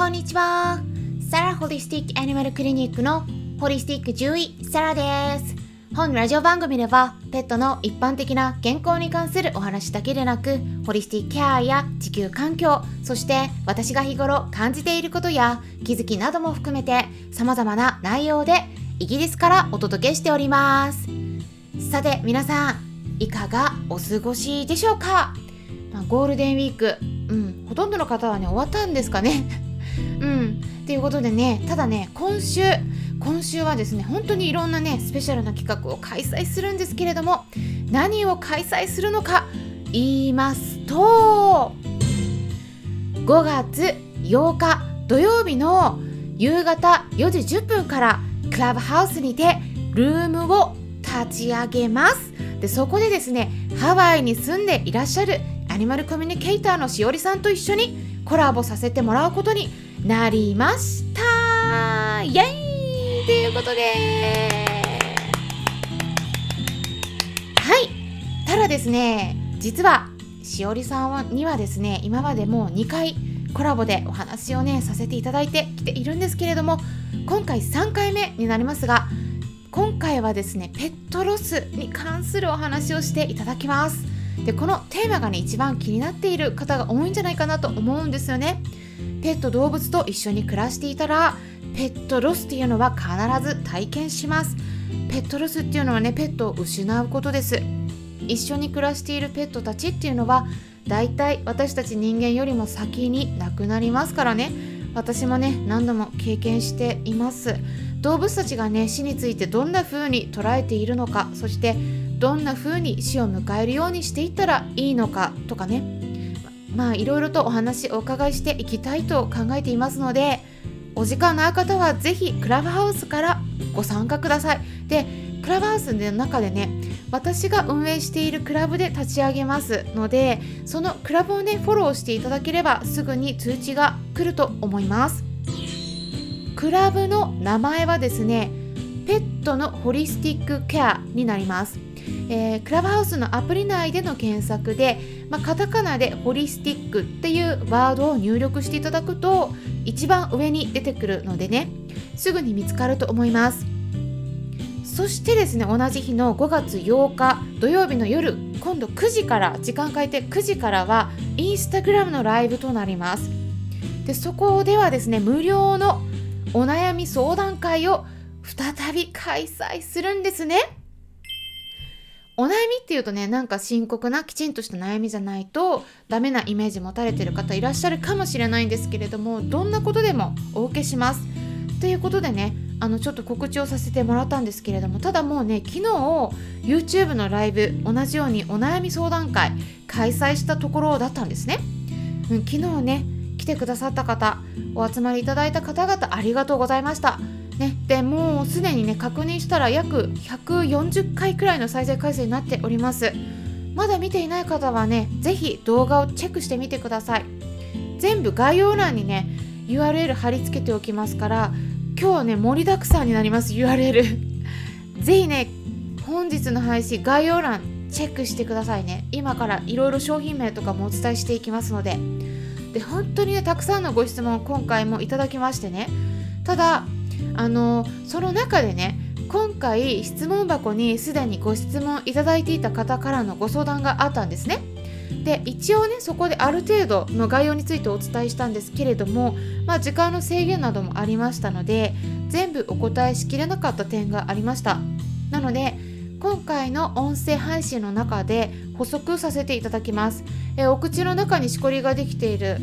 こんにちは。サラホリスティックアニマルクリニックのホリスティック獣医サラです。本ラジオ番組ではペットの一般的な健康に関するお話だけでなくホリスティックケアや地球環境そして私が日頃感じていることや気づきなども含めて様々な内容でイギリスからお届けしております。さて皆さんいかがお過ごしでしょうか、まあ、ゴールデンウィークうんほとんどの方はね終わったんですかね。うん。ということでねただね今週今週はですね本当にいろんなねスペシャルな企画を開催するんですけれども何を開催するのか言いますと5月8日土曜日の夕方4時10分からクラブハウスにてルームを立ち上げます。でそこでですねハワイに住んでいらっしゃるアニマルコミュニケーターのしおりさんと一緒にコラボさせてもらうことになりました。イエイということで。はい。ただですね実はしおりさんにはですね今までもう2回コラボでお話をねさせていただいてきているんですけれども今回3回目になりますが今回はですねペットロスに関するお話をしていただきます。でこのテーマがね一番気になっている方が多いんじゃないかなと思うんですよね。ペット動物と一緒に暮らしていたらペットロスっていうのは必ず体験します。ペットロスっていうのはねペットを失うことです。一緒に暮らしているペットたちっていうのはだいたい私たち人間よりも先に亡くなりますからね。私もね何度も経験しています。動物たちがね死についてどんな風に捉えているのかそしてどんな風に死を迎えるようにしていったらいいのかとかね。まあいろいろとお話お伺いしていきたいと考えていますのでお時間のある方は是非クラブハウスからご参加ください。でクラブハウスの中でね私が運営しているクラブで立ち上げますのでそのクラブをねフォローしていただければすぐに通知が来ると思います。クラブの名前はですねペットのホリスティックケアになります。えー、クラブハウスのアプリ内での検索で、まあ、カタカナでホリスティックっていうワードを入力していただくと一番上に出てくるのでねすぐに見つかると思います。そしてですね同じ日の5月8日土曜日の夜今度9時から時間変えて9時からはインスタグラムのライブとなります。でそこではですね無料のお悩み相談会を再び開催するんですね。お悩みっていうとねなんか深刻なきちんとした悩みじゃないとダメなイメージ持たれてる方いらっしゃるかもしれないんですけれどもどんなことでもお受けします。ということでねあのちょっと告知をさせてもらったんですけれどもただもうね昨日 YouTube のライブ同じようにお悩み相談会開催したところだったんですね。うん、昨日ね来てくださった方お集まりいただいた方々ありがとうございました。ね、でもうすでにね確認したら約140回くらいの再生回数になっております。まだ見ていない方はね是非動画をチェックしてみてください。全部概要欄にね URL 貼り付けておきますから今日はね盛りだくさんになります URL 是非ね本日の配信概要欄チェックしてくださいね。今からいろいろ商品名とかもお伝えしていきますので。で本当にねたくさんのご質問今回もいただきましてね。ただあのその中でね今回質問箱にすでにご質問いただいていた方からのご相談があったんですね。で一応ねそこである程度の概要についてお伝えしたんですけれども、まあ、時間の制限などもありましたので全部お答えしきれなかった点がありましたなので今回の音声配信の中で補足させていただきますえお口の中にしこりができている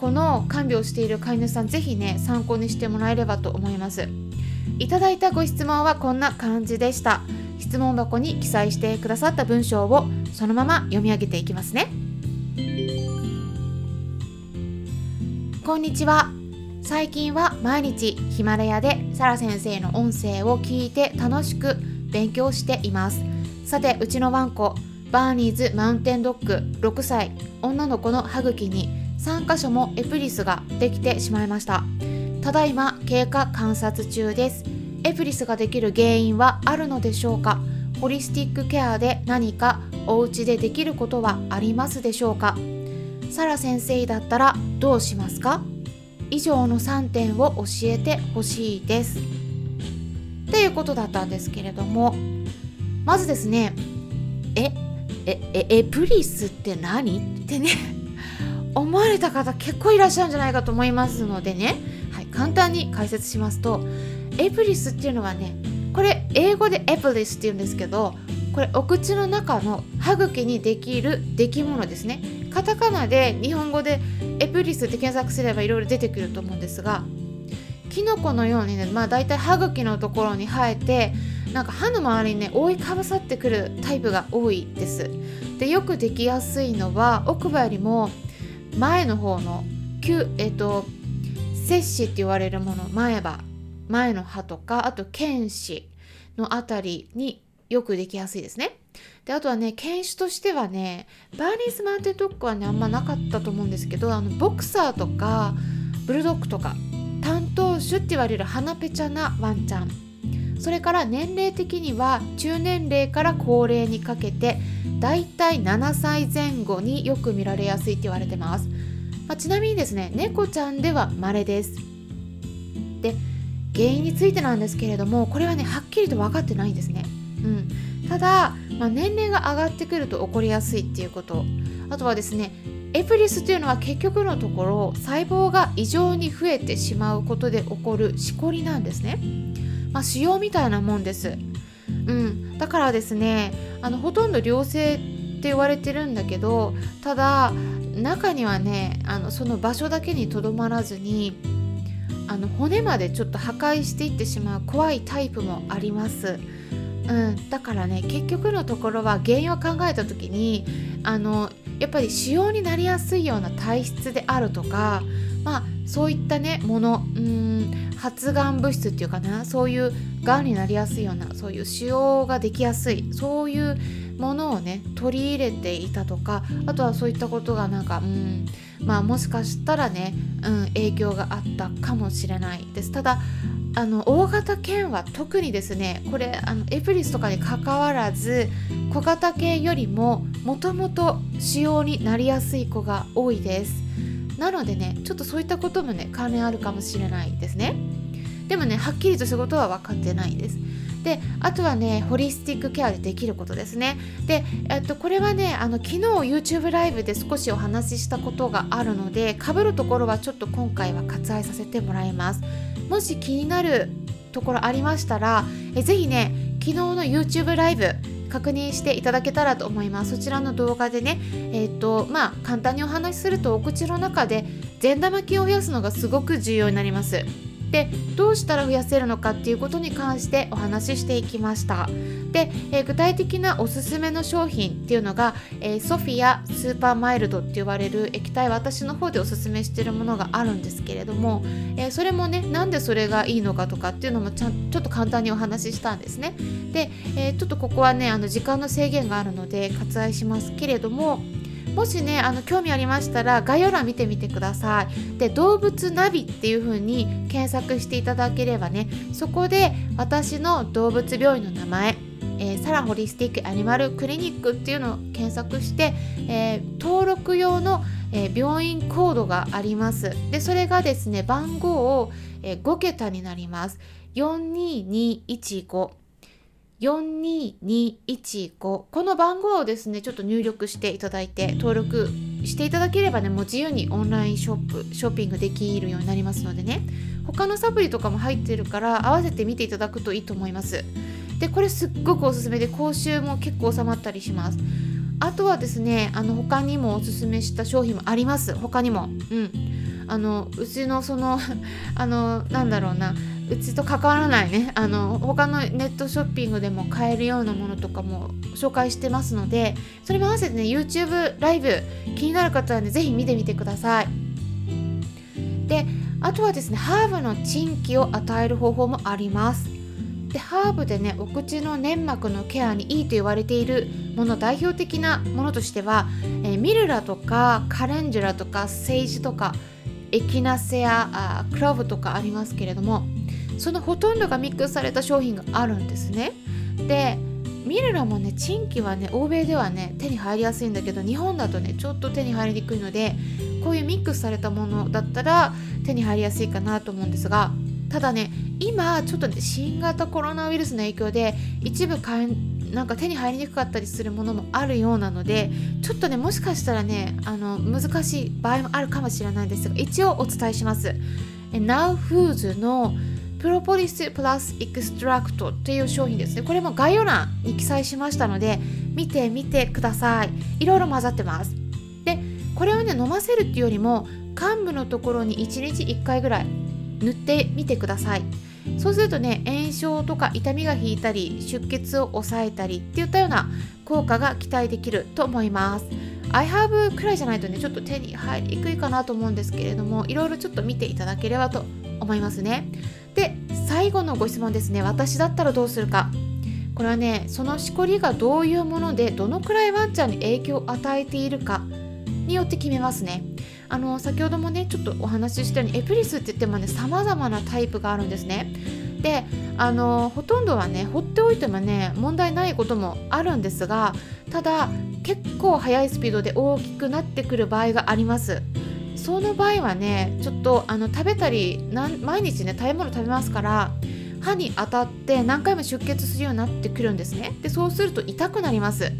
この看病している飼い主さんぜひね参考にしてもらえればと思います。いただいたご質問はこんな感じでした。質問箱に記載してくださった文章をそのまま読み上げていきますね。こんにちは。最近は毎日ヒマラヤでサラ先生の音声を聞いて楽しく勉強しています。さてうちのワンコバーニーズマウンテンドッグ6歳女の子の歯茎に3箇所もエプリスができてしまいました。ただいま経過観察中です。エプリスができる原因はあるのでしょうか？ホリスティックケアで何かお家でできることはありますでしょうか？サラ先生だったらどうしますか？以上の3点を教えてほしいです。っていうことだったんですけれどもまずですねえええエプリスって何？ってね。思われた方結構いらっしゃるんじゃないかと思いますのでね、はい、簡単に解説しますとエプリスっていうのはねこれ英語でエプリスっていうんですけどこれお口の中の歯茎にできる出来物ですね。カタカナで日本語でエプリスって検索すればいろいろ出てくると思うんですがキノコのようにねまあ大体歯茎のところに生えてなんか歯の周りにね覆いかぶさってくるタイプが多いです。でよくできやすいのは奥歯よりも前の方のえっ、と切歯って言われるもの前歯前の歯とかあと犬歯のあたりによくできやすいですね。であとはね犬種としてはねバーニーズマウンテンドッグはねあんまなかったと思うんですけどあのボクサーとかブルドッグとか担当種って言われる鼻ペチャなワンちゃんそれから年齢的には中年齢から高齢にかけてだいたい7歳前後によく見られやすいって言われてます、まあ、ちなみにですね猫ちゃんでは稀です。で原因についてなんですけれどもこれはねはっきりと分かってないんですね、うん、ただ、まあ、年齢が上がってくると起こりやすいっていうこと。あとはですねエプリスというのは結局のところ細胞が異常に増えてしまうことで起こるしこりなんですね、まあ、腫瘍みたいなもんです、うん、だからですねあのほとんど良性って言われてるんだけどただ中にはねあのその場所だけにとどまらずにあの骨までちょっと破壊していってしまう怖いタイプもあります。うん、だからね結局のところは原因を考えた時にあのやっぱり腫瘍になりやすいような体質であるとかまあそういったねものうん発がん物質っていうかなそういうがんになりやすいようなそういう腫瘍ができやすいそういうものをね取り入れていたとかあとはそういったことがなんかうんまあもしかしたらね、うん、影響があったかもしれないです。ただあの大型犬は特にですねこれあのエプリスとかにかかわらず小型犬よりももともと使用になりやすい子が多いです。なのでねちょっとそういったこともね関連あるかもしれないですね。でもねはっきりとしたことは分かってないです。であとはねホリスティックケアでできることですね。で、えっと、これはねあの昨日 YouTube ライブで少しお話ししたことがあるのでかぶるところはちょっと今回は割愛させてもらいます。もし気になるところありましたらえぜひね昨日の YouTube ライブ確認していただけたらと思います。そちらの動画でねえっ、ー、とまあ簡単にお話しするとお口の中で善玉菌を増やすのがすごく重要になります。でどうしたら増やせるのかっていうことに関してお話ししていきました。で、えー、具体的なおすすめの商品っていうのが、えー、ソフィアスーパーマイルドって言われる液体私の方でおすすめしてるものがあるんですけれども、えー、それもねなんでそれがいいのかとかっていうのもちゃんちょっと簡単にお話ししたんですね。で、えちょっとここはねあの時間の制限があるので割愛しますけれどももしねあの興味ありましたら概要欄見てみてください。で動物ナビっていう風に検索していただければねそこで私の動物病院の名前えー、サラホリスティックアニマルクリニックっていうのを検索して、えー、登録用の、えー、病院コードがあります。でそれがですね番号を、え5桁になります。42215 42215この番号をですねちょっと入力していただいて登録していただければねもう自由にオンラインショップショッピングできるようになりますのでね。他のサプリとかも入ってるから合わせて見ていただくといいと思います。でこれすっごくおすすめで口臭も結構収まったりします。あとはですねあの他にもおすすめした商品もあります。他にも。うん。あのうちのその あのなんだろうな。ううちと関わらないね。あの他のネットショッピングでも買えるようなものとかも紹介してますのでそれも合わせてね YouTube ライブ気になる方はね是非見てみてください。であとはですねハーブの珍気を与える方法もあります。でハーブでねお口の粘膜のケアにいいと言われているもの代表的なものとしては、えー、ミルラとかカレンジュラとかセイジとかエキナセアクローブとかありますけれどもそのほとんどがミックスされた商品があるんですねでミルラもねチンキはね欧米ではね手に入りやすいんだけど日本だとねちょっと手に入りにくいのでこういうミックスされたものだったら手に入りやすいかなと思うんですがただね今ちょっとね新型コロナウイルスの影響で一部買え、なんか手に入りにくかったりするものもあるようなのでちょっとねもしかしたらねあの難しい場合もあるかもしれないんですが一応お伝えします。Now Foods のプロポリス Plus Extract っていう商品ですね。これも概要欄に記載しましたので見てみてください。いろいろ混ざってます。でこれをね飲ませるっていうよりも患部のところに1日1回ぐらい塗ってみてください。そうするとね炎症とか痛みが引いたり出血を抑えたりっていったような効果が期待できると思います。iHave くらいじゃないとねちょっと手に入りにくいかなと思うんですけれどもいろいろちょっと見ていただければと思いますね。最後のご質問ですね。私だったらどうするか。これはねそのしこりがどういうものでどのくらいワンちゃんに影響を与えているかによって決めますね。あの先ほどもねちょっとお話ししたようにエプリスって言ってもね様々なタイプがあるんですね。であのほとんどはね放っておいてもね問題ないこともあるんですがただ結構速いスピードで大きくなってくる場合があります。その場合はねちょっとあの食べたり毎日ね食べ物食べますから歯に当たって何回も出血するようになってくるんですね。でそうすると痛くなります。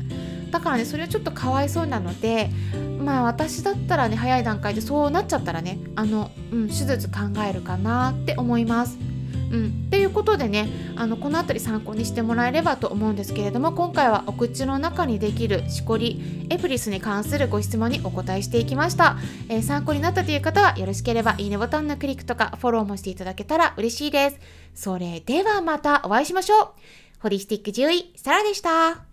だからねそれはちょっとかわいそうなのでまあ私だったらね早い段階でそうなっちゃったらねあの、うん、手術考えるかなって思います。うん、っていうことでねあのこの辺り参考にしてもらえればと思うんですけれども今回はお口の中にできるしこりエプリスに関するご質問にお答えしていきました、えー、参考になったという方はよろしければいいねボタンのクリックとかフォローもしていただけたら嬉しいです。それではまたお会いしましょう。ホリスティック獣医サラでした。